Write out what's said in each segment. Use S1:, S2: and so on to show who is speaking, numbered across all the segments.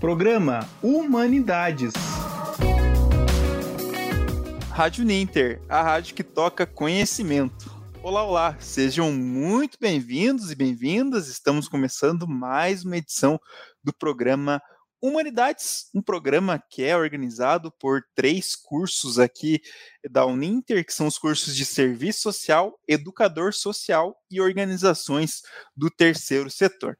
S1: Programa Humanidades.
S2: Rádio Ninter, a rádio que toca conhecimento. Olá, olá, sejam muito bem-vindos e bem-vindas. Estamos começando mais uma edição do programa Humanidades, um programa que é organizado por três cursos aqui da Uninter, que são os cursos de Serviço Social, Educador Social e Organizações do Terceiro Setor.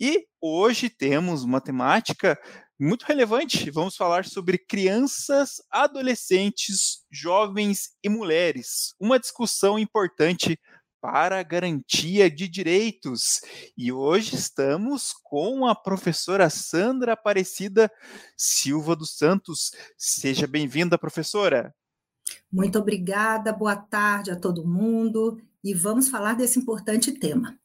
S2: E hoje temos uma temática muito relevante. Vamos falar sobre crianças, adolescentes, jovens e mulheres. Uma discussão importante para a garantia de direitos. E hoje estamos com a professora Sandra Aparecida Silva dos Santos. Seja bem-vinda, professora.
S3: Muito obrigada, boa tarde a todo mundo e vamos falar desse importante tema.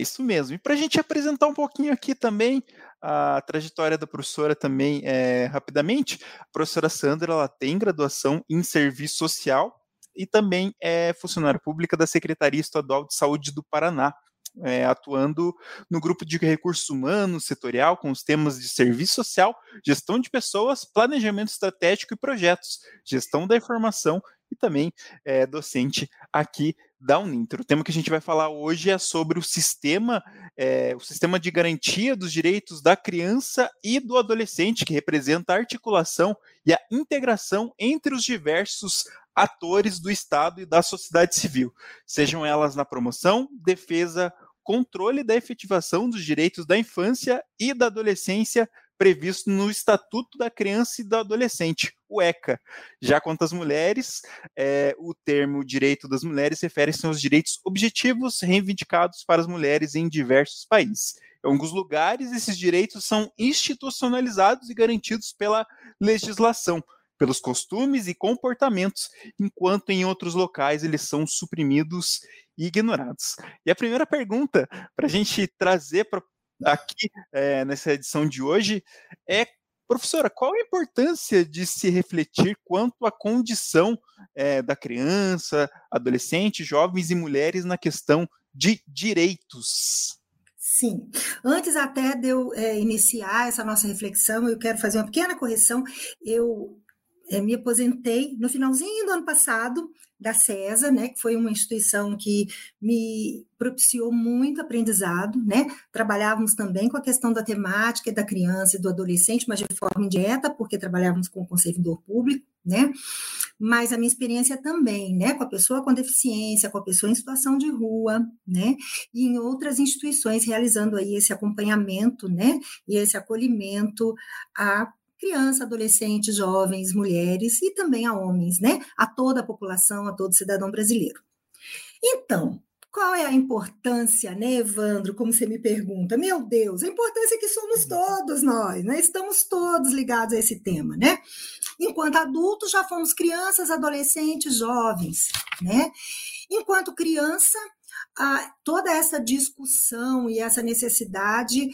S2: Isso mesmo. E para a gente apresentar um pouquinho aqui também a trajetória da professora também é, rapidamente, a professora Sandra ela tem graduação em serviço social e também é funcionária pública da Secretaria Estadual de Saúde do Paraná, é, atuando no grupo de recursos humanos setorial com os temas de serviço social, gestão de pessoas, planejamento estratégico e projetos, gestão da informação e também é docente aqui da Uninter. O tema que a gente vai falar hoje é sobre o sistema, é, o sistema de garantia dos direitos da criança e do adolescente, que representa a articulação e a integração entre os diversos atores do Estado e da sociedade civil, sejam elas na promoção, defesa, controle da efetivação dos direitos da infância e da adolescência previsto no Estatuto da Criança e do Adolescente, o ECA. Já quanto às mulheres, é, o termo direito das mulheres refere-se aos direitos objetivos reivindicados para as mulheres em diversos países. Em alguns lugares, esses direitos são institucionalizados e garantidos pela legislação, pelos costumes e comportamentos, enquanto em outros locais eles são suprimidos e ignorados. E a primeira pergunta para a gente trazer pra, aqui é, nessa edição de hoje é Professora, qual a importância de se refletir quanto à condição é, da criança, adolescente, jovens e mulheres na questão de direitos?
S3: Sim. Antes até de eu é, iniciar essa nossa reflexão, eu quero fazer uma pequena correção. Eu é, me aposentei no finalzinho do ano passado da CESA, né, que foi uma instituição que me propiciou muito aprendizado, né? Trabalhávamos também com a questão da temática da criança e do adolescente, mas de forma indireta, porque trabalhávamos com o servidor público, né? Mas a minha experiência também, né, com a pessoa com deficiência, com a pessoa em situação de rua, né? E em outras instituições realizando aí esse acompanhamento, né? E esse acolhimento a criança, adolescentes, jovens, mulheres e também a homens, né? A toda a população, a todo cidadão brasileiro. Então, qual é a importância, né, Evandro? Como você me pergunta, meu Deus, a importância é que somos todos nós, né? Estamos todos ligados a esse tema, né? Enquanto adultos, já fomos crianças, adolescentes, jovens, né? Enquanto criança, toda essa discussão e essa necessidade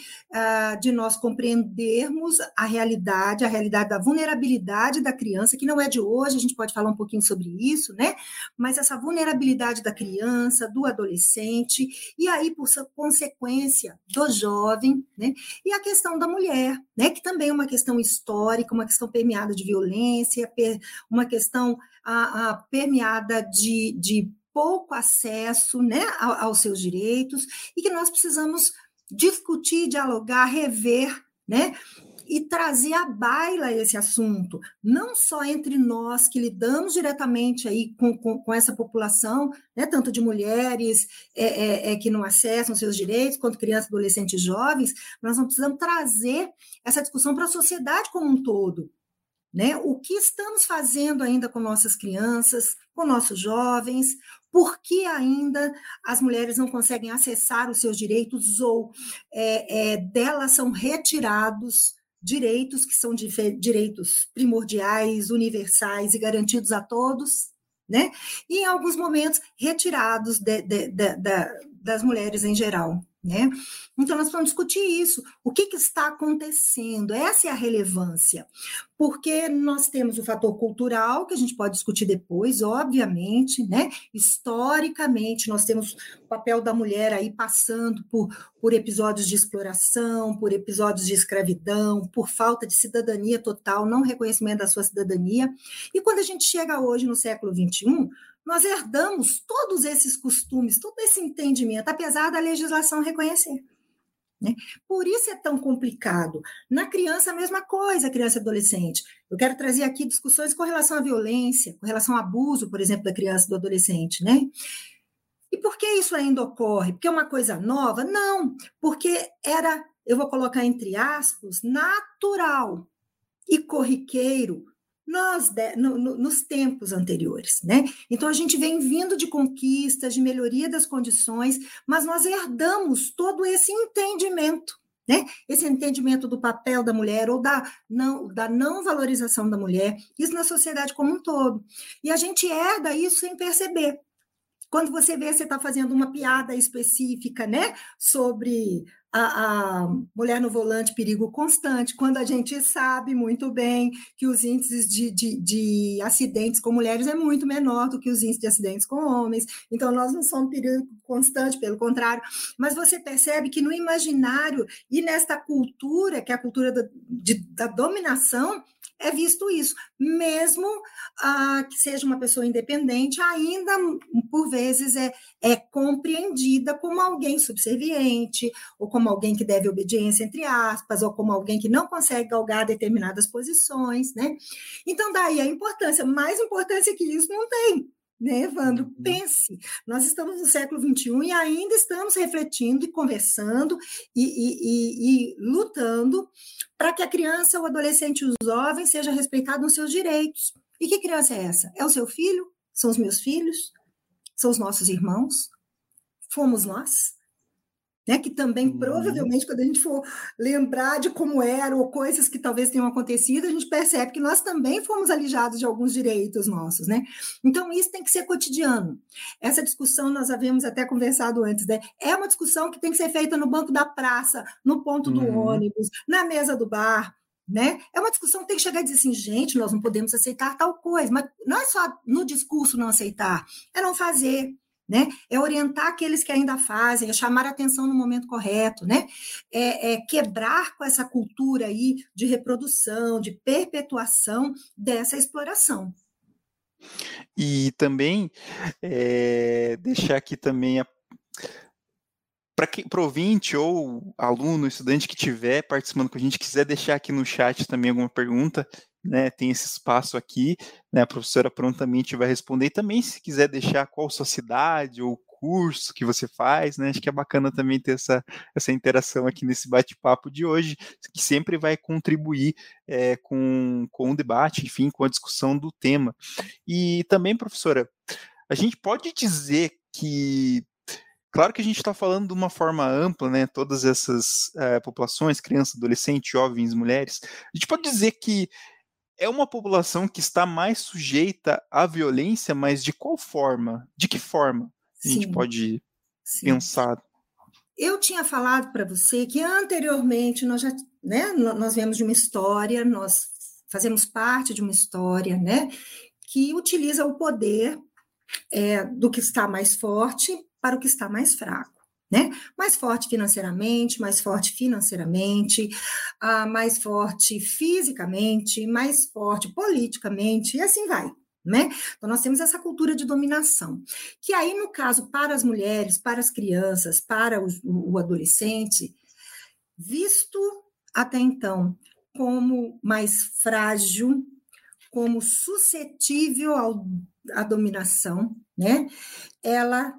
S3: de nós compreendermos a realidade, a realidade da vulnerabilidade da criança, que não é de hoje, a gente pode falar um pouquinho sobre isso, né? Mas essa vulnerabilidade da criança, do adolescente, e aí, por consequência, do jovem, né? E a questão da mulher, né? Que também é uma questão histórica, uma questão permeada de violência, uma questão a, a permeada de, de pouco acesso né, aos seus direitos e que nós precisamos discutir, dialogar, rever, né? E trazer à baila esse assunto, não só entre nós que lidamos diretamente aí com, com, com essa população, né, tanto de mulheres é, é, é, que não acessam seus direitos, quanto crianças, adolescentes jovens, nós não precisamos trazer essa discussão para a sociedade como um todo. Né? O que estamos fazendo ainda com nossas crianças, com nossos jovens, por que ainda as mulheres não conseguem acessar os seus direitos ou é, é, delas são retirados direitos que são direitos primordiais, universais e garantidos a todos, né? E em alguns momentos retirados de, de, de, das mulheres em geral. Né? Então, nós vamos discutir isso. O que, que, está acontecendo? Essa é a relevância. Porque nós temos o fator cultural, que a gente pode discutir depois, obviamente, né? Historicamente, nós temos o papel da mulher aí passando por, por episódios de exploração, por episódios de escravidão, por falta de cidadania total, não reconhecimento da sua cidadania. E quando a gente chega hoje, no século XXI, nós herdamos todos esses costumes, todo esse entendimento, apesar da legislação reconhecer. Né? Por isso é tão complicado. Na criança, a mesma coisa, criança e adolescente. Eu quero trazer aqui discussões com relação à violência, com relação ao abuso, por exemplo, da criança e do adolescente. Né? E por que isso ainda ocorre? Porque é uma coisa nova? Não, porque era, eu vou colocar entre aspas, natural e corriqueiro no, no, nos tempos anteriores, né? Então a gente vem vindo de conquistas, de melhoria das condições, mas nós herdamos todo esse entendimento, né? Esse entendimento do papel da mulher ou da não, da não valorização da mulher, isso na sociedade como um todo. E a gente herda isso sem perceber. Quando você vê, você está fazendo uma piada específica, né, sobre a, a, mulher no volante perigo constante, quando a gente sabe muito bem que os índices de, de, de, acidentes com mulheres é muito menor do que os índices de acidentes com homens, então nós não somos perigo constante, pelo contrário, mas você percebe que no imaginário e nesta cultura, que é a cultura da, de, da dominação, é visto isso. Mesmo ah, que seja uma pessoa independente, ainda por vezes é, é compreendida como alguém subserviente, ou como alguém que deve obediência, entre aspas, ou como alguém que não consegue galgar determinadas posições, né? Então, daí a importância, mais importância que isso não tem né, Evandro? Uhum. Pense, nós estamos no século XXI e ainda estamos refletindo e conversando e, e, e, e lutando para que a criança, o adolescente e o jovem seja respeitado nos seus direitos. E que criança é essa? É o seu filho? São os meus filhos? São os nossos irmãos? Fomos nós? Né? Que também, uhum. provavelmente, quando a gente for lembrar de como era ou coisas que talvez tenham acontecido, a gente percebe que nós também fomos alijados de alguns direitos nossos, né? Então, isso tem que ser cotidiano. Essa discussão nós havíamos até conversado antes, né? É uma discussão que tem que ser feita no banco da praça, no ponto do uhum. ônibus, na mesa do bar, né? É uma discussão que tem que chegar e dizer assim, gente, nós não podemos aceitar tal coisa, mas não é só no discurso não aceitar, é não fazer, né? É orientar aqueles que ainda fazem, é chamar a atenção no momento correto, né? É, é, quebrar com essa cultura aí de reprodução, de perpetuação dessa exploração.
S2: E também é, deixar aqui também a para o ouvinte ou aluno, estudante que estiver participando com a gente, quiser deixar aqui no chat também alguma pergunta, né, tem esse espaço aqui, né, a professora prontamente vai responder, e também se quiser deixar qual sua cidade ou curso que você faz, né, acho que é bacana também ter essa, essa interação aqui nesse bate-papo de hoje, que sempre vai contribuir é, com, com o debate, enfim, com a discussão do tema. E também, professora, a gente pode dizer que Claro que a gente está falando de uma forma ampla, né? Todas essas é, populações, crianças, adolescentes, jovens, mulheres. A gente pode dizer que é uma população que está mais sujeita à violência, mas de qual forma? De que forma a gente pode Sim. pensar?
S3: Eu tinha falado para você que anteriormente nós já, né, nós viemos de uma história, nós fazemos parte de uma história, né, que utiliza o poder é, do que está mais forte para o que está mais fraco né? Mais forte financeiramente, mais forte financeiramente, uh, mais forte fisicamente, mais forte politicamente, e assim vai. Né? Então, nós temos essa cultura de dominação, que aí, no caso, para as mulheres, para as crianças, para o, o adolescente, visto até então como mais frágil, como suscetível ao, à dominação, né? Ela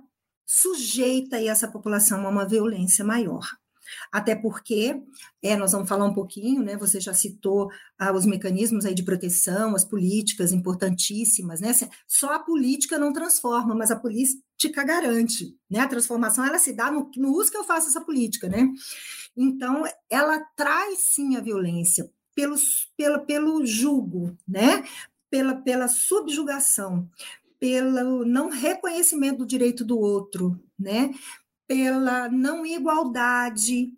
S3: sujeita essa população a uma violência maior. Até porque, é, nós vamos falar um pouquinho, né? Você já citou ah, os mecanismos aí de proteção, as políticas importantíssimas, né? Só a política não transforma, mas a política garante, né? A transformação ela se dá no, no uso que eu faço essa política, né? Então, ela traz sim a violência pelos, pelo, pelo julgo, né? Pela, pela subjugação, pelo não reconhecimento do direito do outro, né? pela não igualdade,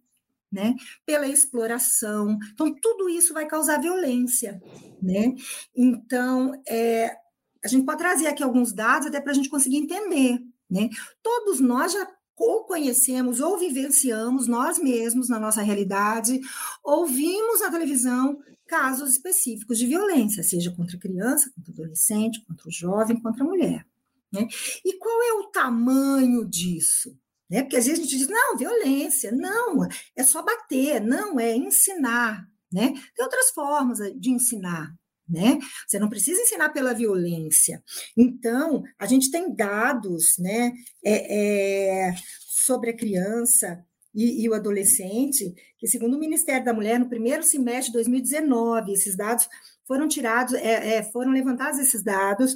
S3: né? Pela exploração. Então, tudo isso vai causar violência, né? Então, é, a gente pode trazer aqui alguns dados até para a gente conseguir entender, né? Todos nós já ou conhecemos ou vivenciamos nós mesmos na nossa realidade, ouvimos na televisão casos específicos de violência, seja contra criança, contra adolescente, contra o jovem, contra a mulher. Né? E qual é o tamanho disso? Né? Porque às vezes a gente diz, não, violência, não, é só bater, não, é ensinar. Né? Tem outras formas de ensinar. Né? Você não precisa ensinar pela violência. Então, a gente tem dados né, é, é, sobre a criança e, e, o adolescente, que, segundo o Ministério da Mulher, no primeiro semestre de 2019, esses dados foram tirados, é, é, foram levantados esses dados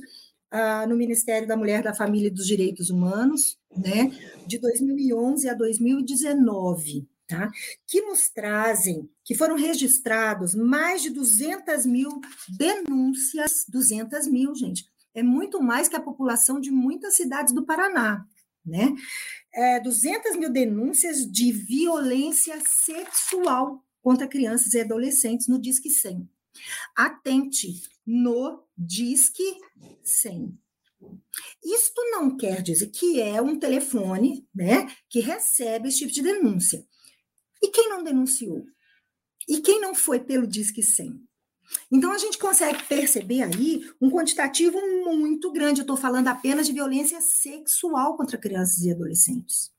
S3: ah, no Ministério da Mulher, da Família e dos Direitos Humanos, né, de 2011 a 2019, tá? que nos trazem que foram registrados mais de 200 mil denúncias, 200 mil, gente, é muito mais que a população de muitas cidades do Paraná, né? É, 200 mil denúncias de violência sexual contra crianças e adolescentes no Disque 100. Atente, no Disque 100. Isto não quer dizer que é um telefone né, que recebe esse tipo de denúncia. E quem não denunciou? E quem não foi pelo Disque 100? Então, a gente consegue perceber aí um quantitativo muito grande. Eu estou falando apenas de violência sexual contra crianças e adolescentes.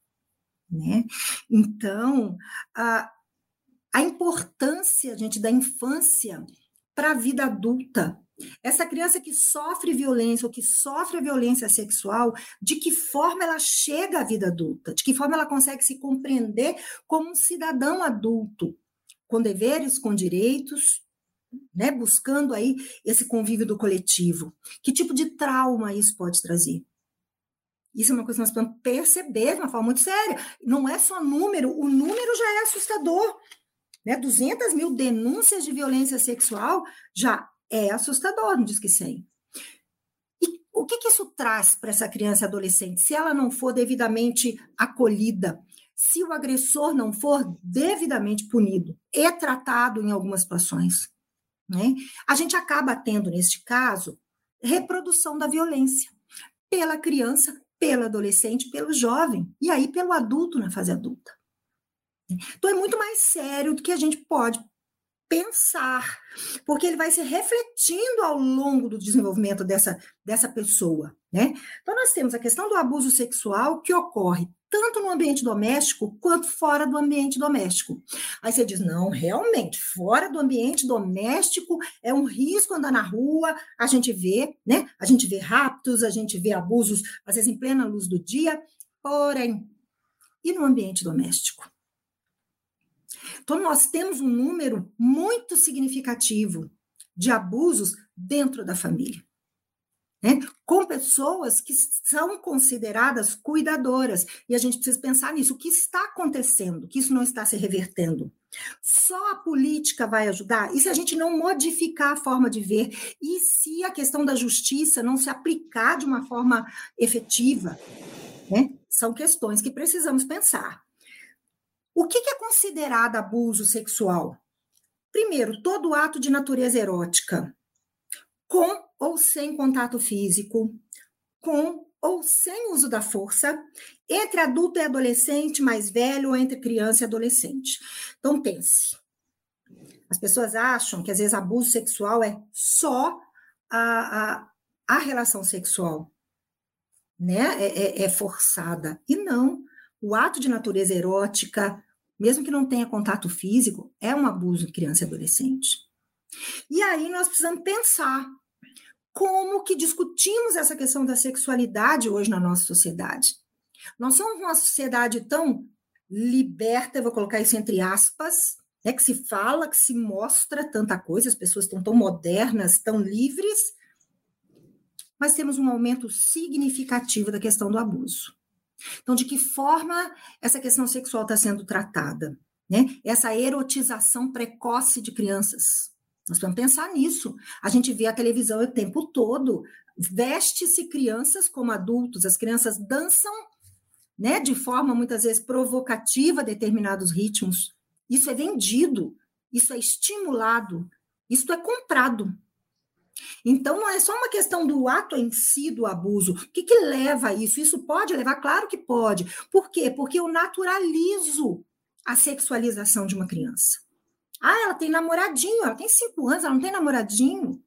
S3: Né? Então, a, a importância, gente, da infância para a vida adulta. Essa criança que sofre violência ou que sofre a violência sexual, de que forma ela chega à vida adulta? De que forma ela consegue se compreender como um cidadão adulto, com deveres, com direitos, né, buscando aí esse convívio do coletivo. Que tipo de trauma isso pode trazer? Isso é uma coisa que nós precisamos perceber de uma forma muito séria. Não é só número, o número já é assustador. Né? 200 mil denúncias de violência sexual já é assustador no Disque 100. E o que, que isso traz para essa criança e adolescente? Se ela não for devidamente acolhida, se o agressor não for devidamente punido e tratado em algumas situações, né? a gente acaba tendo, neste caso, reprodução da violência pela criança, pelo adolescente, pelo jovem, e aí pelo adulto na fase adulta. Então é muito mais sério do que a gente pode pensar, porque ele vai se refletindo ao longo do desenvolvimento dessa, dessa pessoa, né? Então nós temos a questão do abuso sexual que ocorre tanto no ambiente doméstico quanto fora do ambiente doméstico. Aí você diz: não, realmente, fora do ambiente doméstico é um risco andar na rua, a gente vê, né? A gente vê raptos, a gente vê abusos, às vezes em plena luz do dia, porém, e no ambiente doméstico? Então, nós temos um número muito significativo de abusos dentro da família. Né? Com pessoas que são consideradas cuidadoras. E a gente precisa pensar nisso. O que está acontecendo? Que isso não está se revertendo. Só a política vai ajudar? E se a gente não modificar a forma de ver? E se a questão da justiça não se aplicar de uma forma efetiva? Né? São questões que precisamos pensar. O que é considerado abuso sexual? Primeiro, todo ato de natureza erótica, com ou sem contato físico, com ou sem uso da força, entre adulto e adolescente, mais velho, ou entre criança e adolescente. Então, pense. As pessoas acham que, às vezes, abuso sexual é só a, a, a relação sexual, né? É, é, é forçada. E não. O ato de natureza erótica, mesmo que não tenha contato físico, é um abuso de criança e adolescente. E aí nós precisamos pensar como que discutimos essa questão da sexualidade hoje na nossa sociedade. Nós somos uma sociedade tão liberta, vou colocar isso entre aspas, né, que se fala, que se mostra tanta coisa, as pessoas estão tão modernas, tão livres, mas temos um aumento significativo da questão do abuso. Então, de que forma essa questão sexual está sendo tratada? Né? Essa erotização precoce de crianças. Nós vamos pensar nisso. A gente vê a televisão o tempo todo. Veste-se crianças como adultos, as crianças dançam né, de forma muitas vezes provocativa determinados ritmos. Isso é vendido, isso é estimulado, isso é comprado. Então, não é só uma questão do ato em si do abuso. O que, que leva a isso? Isso pode levar? Claro que pode. Por quê? Porque eu naturalizo a sexualização de uma criança. Ah, ela tem namoradinho, ela tem cinco anos, ela não tem namoradinho.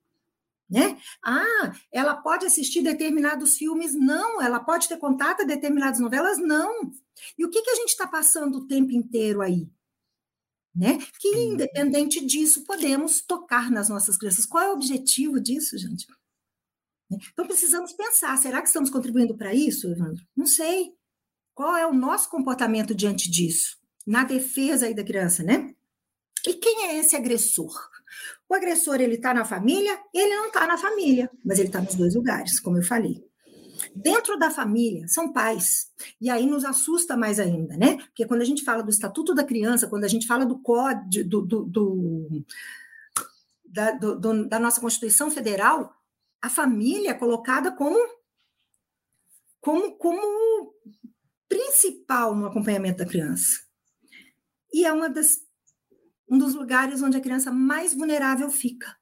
S3: Né? Ah, ela pode assistir determinados filmes? Não. Ela pode ter contato a determinadas novelas? Não. E o que, que a gente está passando o tempo inteiro aí? Né? Que, uhum. independente disso, podemos tocar nas nossas crianças. Qual é o objetivo disso, gente? Então, precisamos pensar: será que estamos contribuindo para isso, Evandro? Não sei. Qual é o nosso comportamento diante disso? Na defesa aí da criança, né? E quem é esse agressor? O agressor, ele está na família? Ele não está na família, mas ele está nos dois lugares, como eu falei. Dentro da família, são pais. E aí nos assusta mais ainda, né? Porque quando a gente fala do Estatuto da Criança, quando a gente fala do código, do, do, do, da, do, da nossa Constituição Federal, a família é colocada como, como, como principal no acompanhamento da criança. E é uma das um dos lugares onde a criança mais vulnerável fica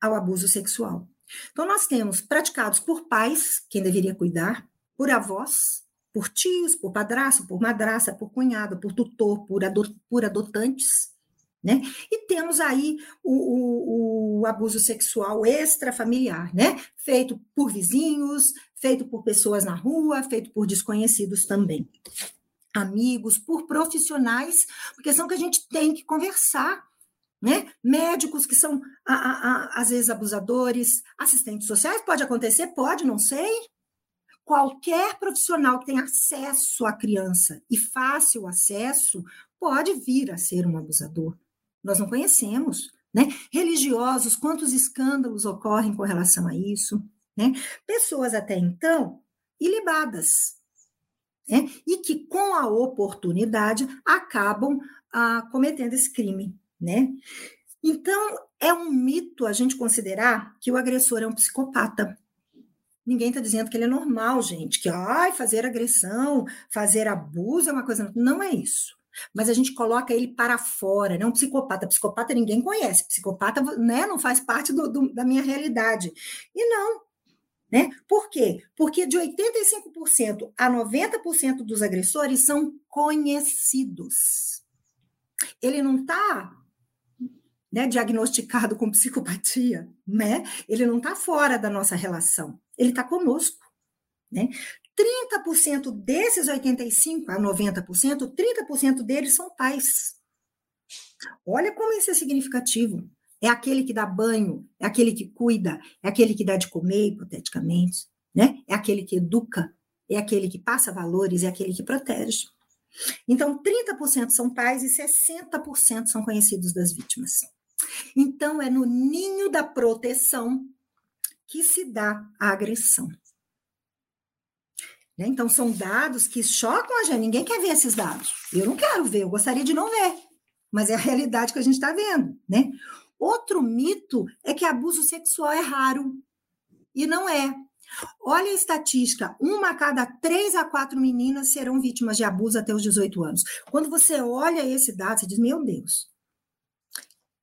S3: ao abuso sexual. Então, nós temos praticados por pais, quem deveria cuidar, por avós, por tios, por padrasto, por madraça, por cunhado, por tutor, por, por adotantes, né? E temos aí o, o, o, abuso sexual extrafamiliar, né? Feito por vizinhos, feito por pessoas na rua, feito por desconhecidos também amigos, por profissionais, porque são que a gente tem que conversar. Né? Médicos que são, a, a, a, às vezes, abusadores, assistentes sociais, pode acontecer? Pode, não sei. Qualquer profissional que tenha acesso à criança e fácil acesso pode vir a ser um abusador. Nós não conhecemos. Né? Religiosos, quantos escândalos ocorrem com relação a isso? Né? Pessoas até então ilibadas, né? e que, com a oportunidade, acabam ah, cometendo esse crime. Né? Então, é um mito a gente considerar que o agressor é um psicopata. Ninguém está dizendo que ele é normal, gente, que ai, fazer agressão, fazer abuso é uma coisa. Não é isso. Mas a gente coloca ele para fora, não né? um psicopata. Psicopata ninguém conhece, psicopata né, não faz parte do, do, da minha realidade. E não, né? Por quê? Porque de 85% a 90% dos agressores são conhecidos. Ele não está né, diagnosticado com psicopatia, né? ele não está fora da nossa relação, ele está conosco. Né? 30% desses 85% a 90%, 30% deles são pais. Olha como isso é significativo. É aquele que dá banho, é aquele que cuida, é aquele que dá de comer, hipoteticamente, né? É aquele que educa, é aquele que passa valores, é aquele que protege. Então, 30% são pais e 60% são conhecidos das vítimas. Então, é no ninho da proteção que se dá a agressão. Né? Então, são dados que chocam a gente. Ninguém quer ver esses dados. Eu não quero ver, eu gostaria de não ver. Mas é a realidade que a gente está vendo. Né? Outro mito é que abuso sexual é raro. E não é. Olha a estatística: uma a cada três a quatro meninas serão vítimas de abuso até os 18 anos. Quando você olha esse dado, você diz: meu Deus,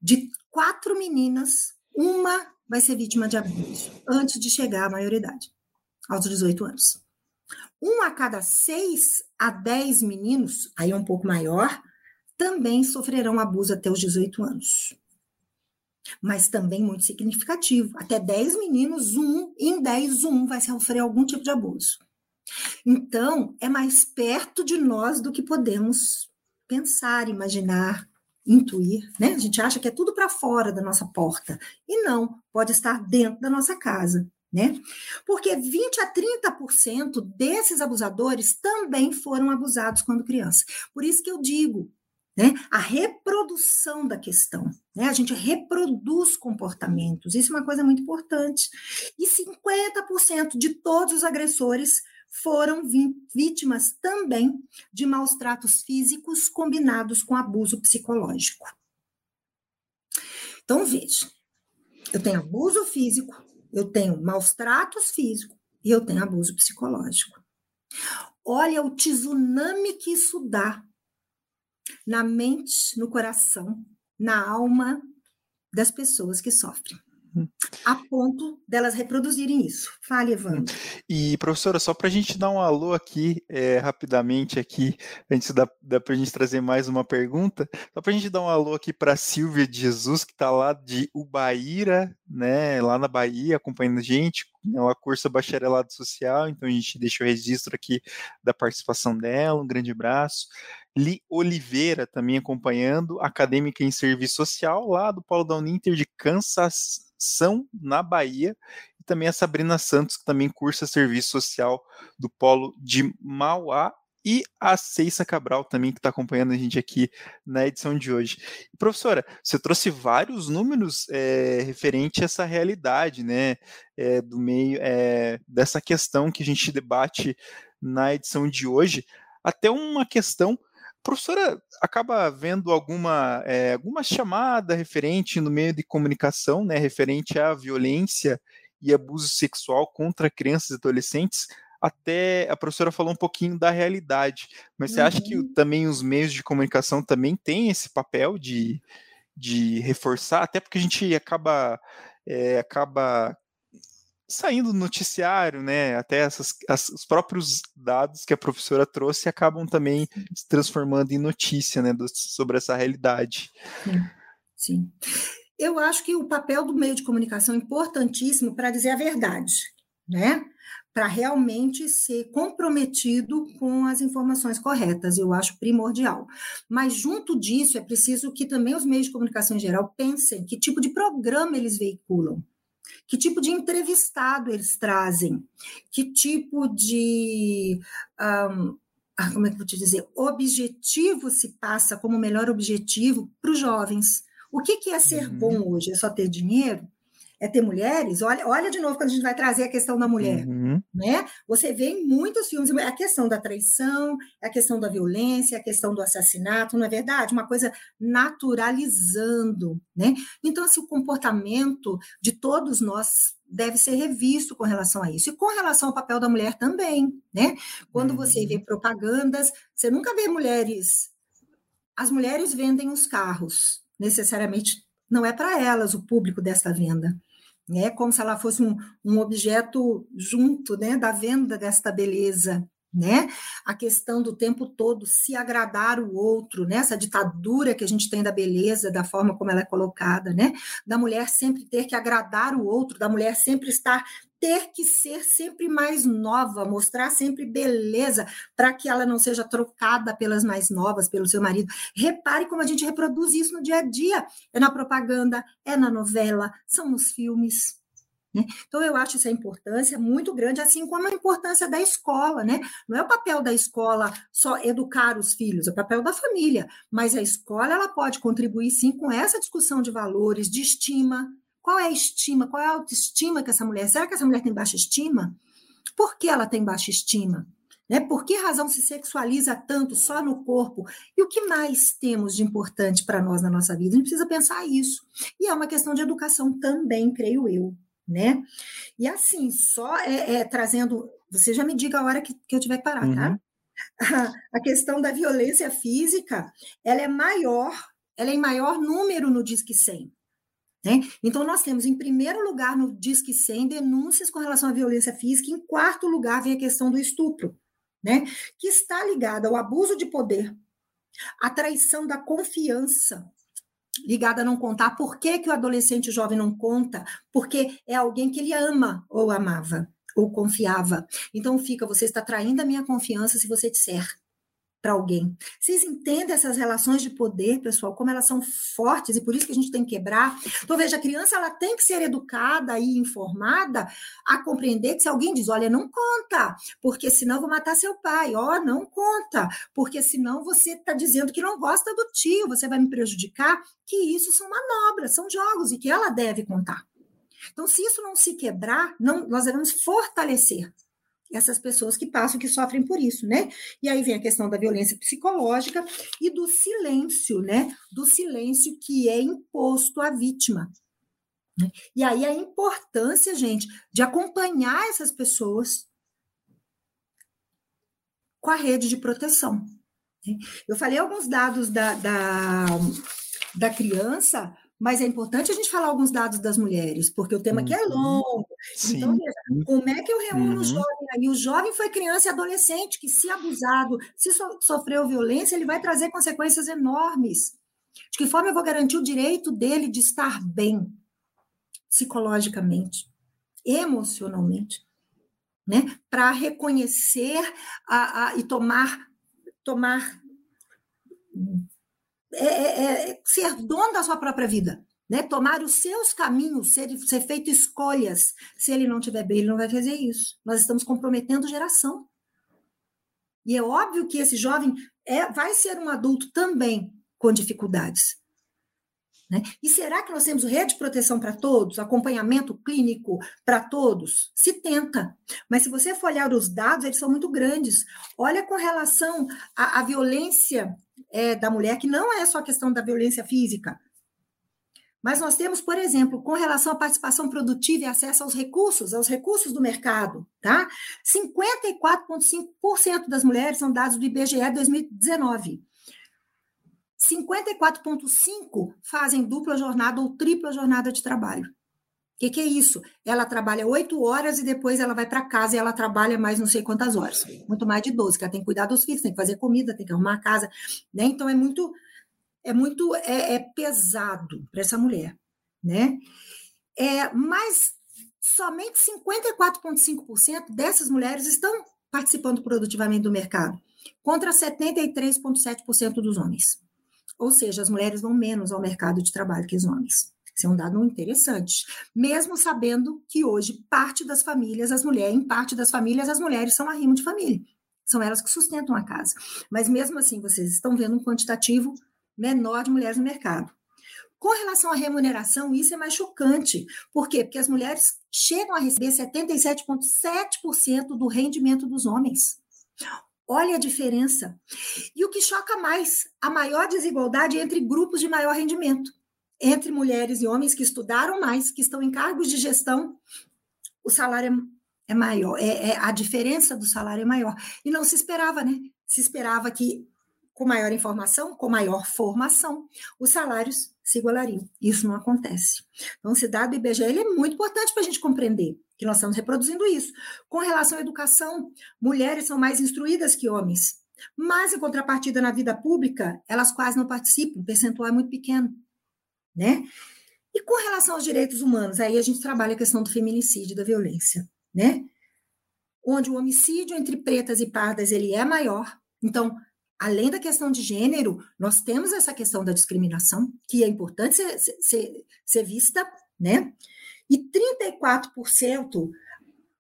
S3: de quatro meninas, uma vai ser vítima de abuso antes de chegar à maioridade, aos 18 anos. Um a cada seis a dez meninos, aí é um pouco maior, também sofrerão abuso até os 18 anos mas também muito significativo. Até 10 meninos, um em 10, um vai sofrer algum tipo de abuso. Então, é mais perto de nós do que podemos pensar, imaginar, intuir, né? A gente acha que é tudo para fora da nossa porta. E não, pode estar dentro da nossa casa, né? Porque 20 a 30% desses abusadores também foram abusados quando criança. Por isso que eu digo, né? A reprodução da questão. Né? A gente reproduz comportamentos, isso é uma coisa muito importante. E 50% de todos os agressores foram vítimas também de maus tratos físicos combinados com abuso psicológico. Então, veja, eu tenho abuso físico, eu tenho maus tratos físicos e eu tenho abuso psicológico. olha o tsunami que isso dá na mente, no coração, na alma das pessoas que sofrem a ponto delas reproduzirem isso. Fale, Evandro.
S2: E, professora, só para a gente dar um alô aqui, é, rapidamente aqui, antes da, da para a gente trazer mais uma pergunta, só para a gente dar um alô aqui para Silvia de Jesus, que está lá de Ubaíra, né, lá na Bahia, acompanhando a gente, ela cursa bacharelado social, então a gente deixa o registro aqui da participação dela, um grande abraço. Li Oliveira também acompanhando, acadêmica em serviço social, lá do Paulo da Uninter de Kansas são na Bahia, e também a Sabrina Santos, que também cursa serviço social do Polo de Mauá, e a Ceissa Cabral também, que está acompanhando a gente aqui na edição de hoje. Professora, você trouxe vários números é, referente a essa realidade, né, é, do meio é, dessa questão que a gente debate na edição de hoje, até uma questão professora acaba vendo alguma, é, alguma chamada referente no meio de comunicação, né, referente à violência e abuso sexual contra crianças e adolescentes, até a professora falou um pouquinho da realidade, mas você acha que uhum. também os meios de comunicação também têm esse papel de, de reforçar, até porque a gente acaba, é, acaba saindo do noticiário, né? Até essas, as, os próprios dados que a professora trouxe acabam também se transformando em notícia, né? Do, sobre essa realidade.
S3: Sim. Sim. Eu acho que o papel do meio de comunicação é importantíssimo para dizer a verdade, né? Para realmente ser comprometido com as informações corretas, eu acho primordial. Mas, junto disso, é preciso que também os meios de comunicação em geral pensem que tipo de programa eles veiculam que tipo de entrevistado eles trazem? Que tipo de. Um, como é que eu vou te dizer? Objetivo se passa como melhor objetivo para os jovens. O que, que é ser uhum. bom hoje? É só ter dinheiro? É ter mulheres, olha, olha de novo quando a gente vai trazer a questão da mulher, uhum. né? Você vê em muitos filmes a questão da traição, a questão da violência, a questão do assassinato, não é verdade? Uma coisa naturalizando, né? Então, assim, o comportamento de todos nós deve ser revisto com relação a isso. E com relação ao papel da mulher também, né? Quando uhum. você vê propagandas, você nunca vê mulheres. As mulheres vendem os carros, necessariamente não é para elas o público desta venda é como se ela fosse um, um objeto junto né, da venda desta beleza. Né? A questão do tempo todo se agradar o outro, né? Essa ditadura que a gente tem da beleza, da forma como ela é colocada, né? Da mulher sempre ter que agradar o outro, da mulher sempre estar ter que ser sempre mais nova, mostrar sempre beleza, para que ela não seja trocada pelas mais novas, pelo seu marido. Repare como a gente reproduz isso no dia a dia. É na propaganda, é na novela, são nos filmes. Né? Então, eu acho essa importância muito grande, assim como a importância da escola. Né? Não é o papel da escola só educar os filhos, é o papel da família. Mas a escola ela pode contribuir, sim, com essa discussão de valores, de estima, qual é a estima? Qual é a autoestima que essa mulher? Será que essa mulher tem baixa estima? Por que ela tem baixa estima? Né? Por que razão se sexualiza tanto só no corpo? E o que mais temos de importante para nós na nossa vida? A gente precisa pensar isso. E é uma questão de educação também, creio eu. Né? E assim, só é, é, trazendo. Você já me diga a hora que, que eu tiver que parar, tá? uhum. tá? A, a questão da violência física, ela é maior, ela é em maior número no Disque 100. Né? Então, nós temos, em primeiro lugar, no Disque 100, denúncias com relação à violência física, em quarto lugar, vem a questão do estupro, né? que está ligada ao abuso de poder, à traição da confiança, ligada a não contar. Por que, que o adolescente jovem não conta? Porque é alguém que ele ama ou amava ou confiava. Então fica, você está traindo a minha confiança se você disser para alguém. Vocês entendem essas relações de poder, pessoal, como elas são fortes e por isso que a gente tem que quebrar? Então, veja, a criança ela tem que ser educada e informada a compreender que se alguém diz, olha, não conta, porque senão vou matar seu pai, ó, oh, não conta, porque senão você está dizendo que não gosta do tio, você vai me prejudicar, que isso são manobras, são jogos e que ela deve contar. Então, se isso não se quebrar, não, nós devemos fortalecer essas pessoas que passam, que sofrem por isso, né? E aí vem a questão da violência psicológica e do silêncio, né? Do silêncio que é imposto à vítima. Né? E aí a importância, gente, de acompanhar essas pessoas com a rede de proteção. Eu falei alguns dados da, da, da criança, mas é importante a gente falar alguns dados das mulheres, porque o tema aqui é uhum. longo. Sim. Então, veja, como é que eu reúno uhum. o jovem aí? O jovem foi criança e adolescente, que se abusado, se so, sofreu violência, ele vai trazer consequências enormes. De que forma eu vou garantir o direito dele de estar bem, psicologicamente, emocionalmente, né? Para reconhecer a, a, e tomar tomar é, é, é, ser dono da sua própria vida, né? Tomar os seus caminhos, ser, ser feito escolhas. Se ele não tiver bem, ele não vai fazer isso. Nós estamos comprometendo geração. E é óbvio que esse jovem é, vai ser um adulto também com dificuldades. Né? E será que nós temos rede de proteção para todos, acompanhamento clínico para todos? Se tenta. Mas se você for olhar os dados, eles são muito grandes. Olha com relação à, à violência é, da mulher, que não é só questão da violência física. Mas nós temos, por exemplo, com relação à participação produtiva e acesso aos recursos, aos recursos do mercado, tá? 54,5% das mulheres são dados do IBGE 2019. 54,5% fazem dupla jornada ou tripla jornada de trabalho. O que, que, é isso? Ela trabalha oito horas e depois ela vai para casa e ela trabalha mais não sei quantas horas. Muito mais de 12, que ela tem que cuidar dos filhos, tem que fazer comida, tem que arrumar a casa. Né? Então é muito, é muito é, é pesado para essa mulher. Né? É, mas somente 54,5% dessas mulheres estão participando produtivamente do mercado, contra 73,7% dos homens. Ou seja, as mulheres vão menos ao mercado de trabalho que os homens. Isso é um dado interessante. Mesmo sabendo que hoje parte das famílias, as mulheres, em parte das famílias, as mulheres são arrimo de família. São elas que sustentam a casa. Mas mesmo assim, vocês estão vendo um quantitativo menor de mulheres no mercado. Com relação à remuneração, isso é mais chocante. Por quê? Porque as mulheres chegam a receber 77,7% do rendimento dos homens. Olha a diferença. E o que choca mais, a maior desigualdade entre grupos de maior rendimento. Entre mulheres e homens que estudaram mais, que estão em cargos de gestão, o salário é, é maior, é, é, a diferença do salário é maior. E não se esperava, né? Se esperava que com maior informação, com maior formação, os salários se igualariam. Isso não acontece. Então, esse dado do IBGE é muito importante para a gente compreender que nós estamos reproduzindo isso. Com relação à educação, mulheres são mais instruídas que homens, mas em contrapartida na vida pública, elas quase não participam, o percentual é muito pequeno, né? E com relação aos direitos humanos, aí a gente trabalha a questão do feminicídio, da violência, né? Onde o homicídio entre pretas e pardas ele é maior. Então, além da questão de gênero, nós temos essa questão da discriminação, que é importante ser, ser, ser vista, né? E 34%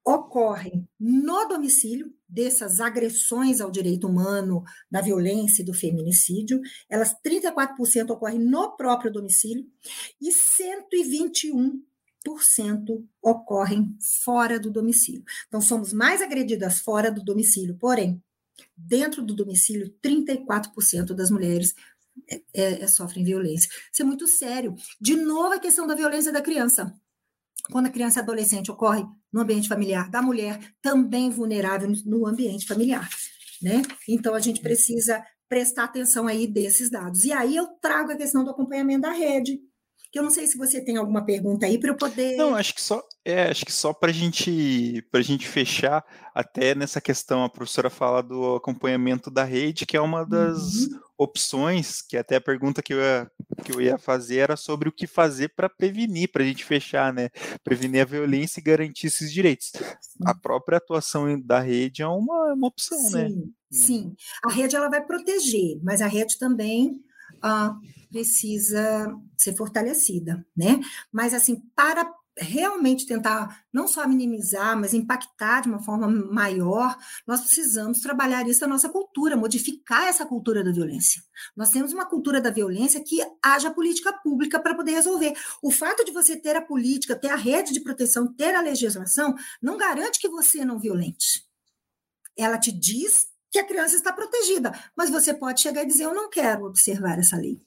S3: ocorrem no domicílio dessas agressões ao direito humano, da violência e do feminicídio. Elas 34% ocorrem no próprio domicílio e 121 ocorrem fora do domicílio. Então, somos mais agredidas fora do domicílio, porém, dentro do domicílio, 34% das mulheres é, é, sofrem violência. Isso é muito sério. De novo, a questão da violência da criança quando a criança e adolescente ocorre no ambiente familiar da mulher, também vulnerável no ambiente familiar, né? Então a gente precisa prestar atenção aí desses dados. E aí eu trago a questão do acompanhamento da rede, que eu não sei se você tem alguma pergunta aí para eu poder.
S2: Não, acho que só é, acho que só para gente para gente fechar até nessa questão a professora fala do acompanhamento da rede, que é uma das uhum. Opções, que até a pergunta que eu ia, que eu ia fazer era sobre o que fazer para prevenir, para a gente fechar, né? Prevenir a violência e garantir esses direitos. Sim. A própria atuação da rede é uma, uma opção,
S3: sim,
S2: né?
S3: Sim, sim. A rede ela vai proteger, mas a rede também uh, precisa ser fortalecida, né? Mas assim, para realmente tentar não só minimizar, mas impactar de uma forma maior, nós precisamos trabalhar isso na nossa cultura, modificar essa cultura da violência. Nós temos uma cultura da violência que haja política pública para poder resolver. O fato de você ter a política, ter a rede de proteção, ter a legislação, não garante que você não violente. Ela te diz que a criança está protegida, mas você pode chegar e dizer: Eu não quero observar essa lei.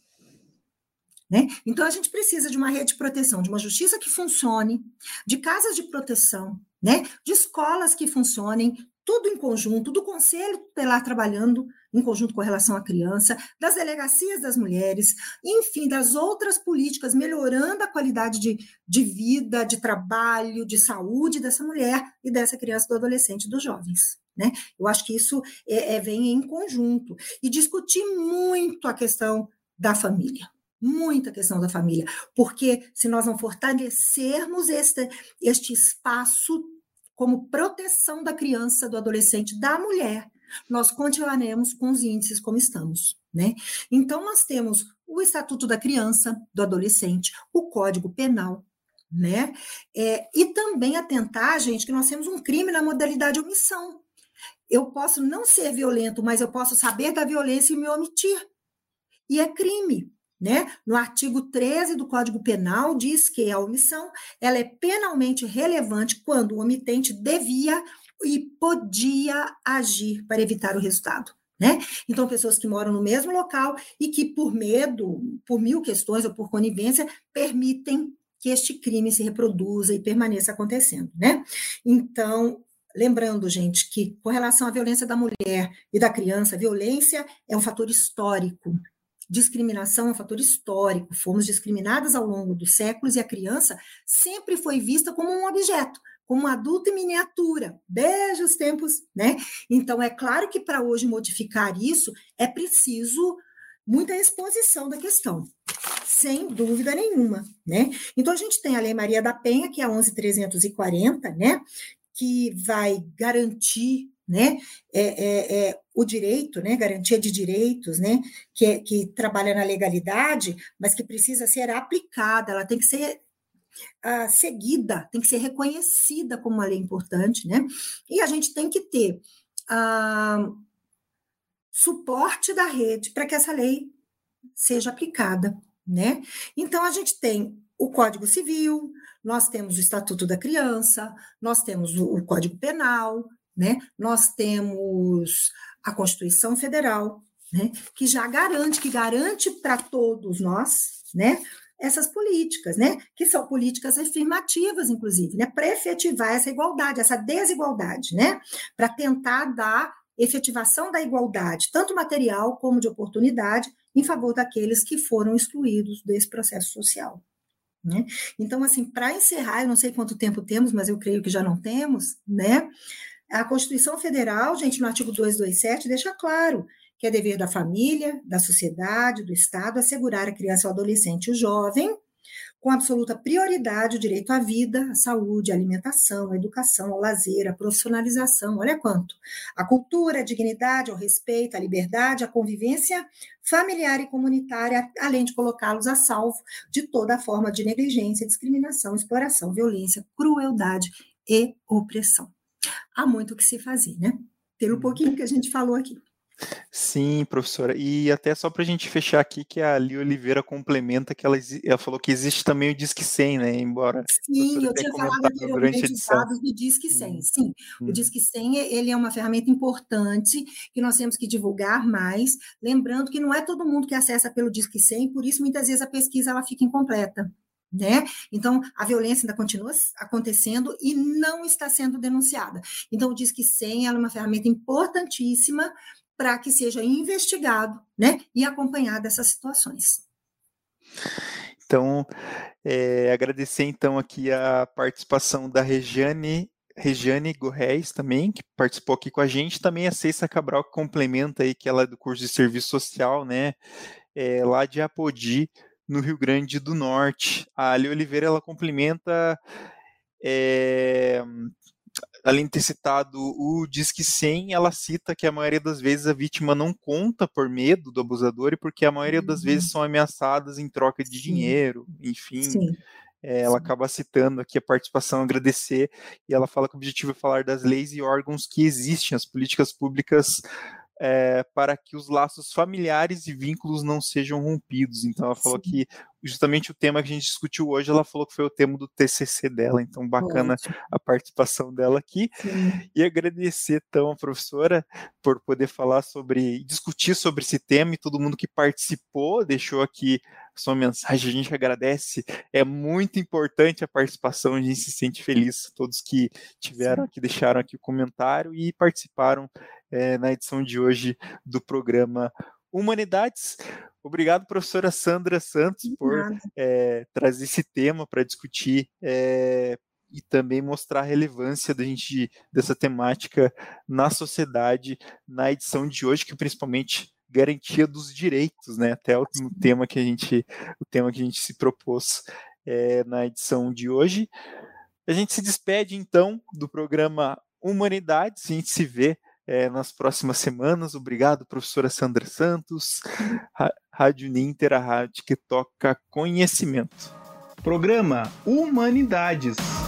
S3: Né? Então, a gente precisa de uma rede de proteção, de uma justiça que funcione, de casas de proteção, né? de escolas que funcionem, tudo em conjunto, do Conselho Tutelar trabalhando em conjunto com relação à criança, das delegacias das mulheres, enfim, das outras políticas, melhorando a qualidade de, de vida, de trabalho, de saúde dessa mulher e dessa criança, do adolescente, dos jovens. Né? Eu acho que isso é, é, vem em conjunto. E discutir muito a questão da família muita questão da família, porque se nós não fortalecermos este, este espaço como proteção da criança, do adolescente, da mulher, nós continuaremos com os índices como estamos. Né? Então, nós temos o Estatuto da Criança, do Adolescente, o Código Penal, né? É, e também atentar, gente, que nós temos um crime na modalidade omissão. Eu posso não ser violento, mas eu posso saber da violência e me omitir. E é crime. Né? No artigo 13 do Código Penal diz que a omissão ela é penalmente relevante quando o omitente devia e podia agir para evitar o resultado. Né? Então, pessoas que moram no mesmo local e que, por medo, por mil questões ou por conivência, permitem que este crime se reproduza e permaneça acontecendo. Né? Então, lembrando, gente, que com relação à violência da mulher e da criança, violência é um fator histórico discriminação é um fator histórico, fomos discriminadas ao longo dos séculos e a criança sempre foi vista como um objeto, como um adulto em miniatura, desde os tempos, né? Então, é claro que para hoje modificar isso é preciso muita exposição da questão, sem dúvida nenhuma, né? Então, a gente tem a Lei Maria da Penha, que é a 11.340, né? Que vai garantir né? É, é, é, o direito, né? Garantia de direitos, né? Que, é, que trabalha na legalidade, mas que precisa ser aplicada, ela tem que ser uh, seguida, tem que ser reconhecida como uma lei importante, né? E a gente tem que ter uh, suporte da rede para que essa lei seja aplicada, né? Então a gente tem o Código Civil, nós temos o Estatuto da Criança, nós temos o, o Código Penal, né? Nós temos a Constituição Federal, né? que já garante, que garante para todos nós, né? essas políticas, né? Que são políticas afirmativas, inclusive, né? Para efetivar essa igualdade, essa desigualdade, né? Para tentar dar efetivação da igualdade, tanto material como de oportunidade, em favor daqueles que foram excluídos desse processo social. Né? Então, assim, para encerrar, eu não sei quanto tempo temos, mas eu creio que já não temos, né? A Constituição Federal, gente, no artigo 227, deixa claro que é dever da família, da sociedade, do Estado assegurar a criança, o adolescente e o jovem, com absoluta prioridade, o direito à vida, à saúde, à alimentação, à educação, ao lazer, à profissionalização, olha quanto. A cultura, a dignidade, ao respeito, à liberdade, à convivência familiar e comunitária, além de colocá-los a salvo de toda forma de negligência, discriminação, exploração, violência, crueldade e opressão há muito o que se fazer, né? Pelo uhum. pouquinho que a gente falou aqui.
S2: Sim, professora. E até só para a gente fechar aqui, que a Ali Oliveira complementa que ela, ela falou que existe também o Disque 100, né? Embora.
S3: Sim, eu tinha falado anteriormente dos dados do Disque 100. Hum. Sim, hum. o Disque 100 ele é uma ferramenta importante que nós temos que divulgar mais. Lembrando que não é todo mundo que acessa pelo Disque 100, por isso muitas vezes a pesquisa ela fica incompleta né? Então, a violência ainda continua acontecendo e não está sendo denunciada. Então, o Disque 100 é uma ferramenta importantíssima para que seja investigado, né? E acompanhado essas situações.
S2: Então, é, agradecer então aqui a participação da Regiane Regiane Gorreis também, que participou aqui com a gente, também a Ceissa Cabral, que complementa aí, que ela é do curso de Serviço Social, né, é, lá de Apodi, no Rio Grande do Norte. A Ali Oliveira ela complementa, é, além de ter citado o Disque 100, ela cita que a maioria das vezes a vítima não conta por medo do abusador e porque a maioria das vezes uhum. são ameaçadas em troca de dinheiro, enfim. Sim. É, ela acaba citando aqui a participação, agradecer, e ela fala que o objetivo é falar das leis e órgãos que existem, as políticas públicas é, para que os laços familiares e vínculos não sejam rompidos. Então, ela falou Sim. que justamente o tema que a gente discutiu hoje, ela falou que foi o tema do TCC dela. Então, bacana Ótimo. a participação dela aqui. Sim. E agradecer, então, a professora por poder falar sobre, discutir sobre esse tema e todo mundo que participou, deixou aqui sua mensagem, a gente agradece. É muito importante a participação, a gente se sente feliz. Todos que tiveram aqui, deixaram aqui o comentário e participaram é, na edição de hoje do programa Humanidades. Obrigado, professora Sandra Santos, por é, trazer esse tema para discutir é, e também mostrar a relevância da gente dessa temática na sociedade na edição de hoje, que principalmente garantia dos direitos, né? Até o, tema que a gente o tema que a gente se propôs é, na edição de hoje. A gente se despede então do programa Humanidades, a gente se vê é, nas próximas semanas. Obrigado, professora Sandra Santos. Rádio Ninter, a rádio que toca conhecimento.
S1: Programa Humanidades.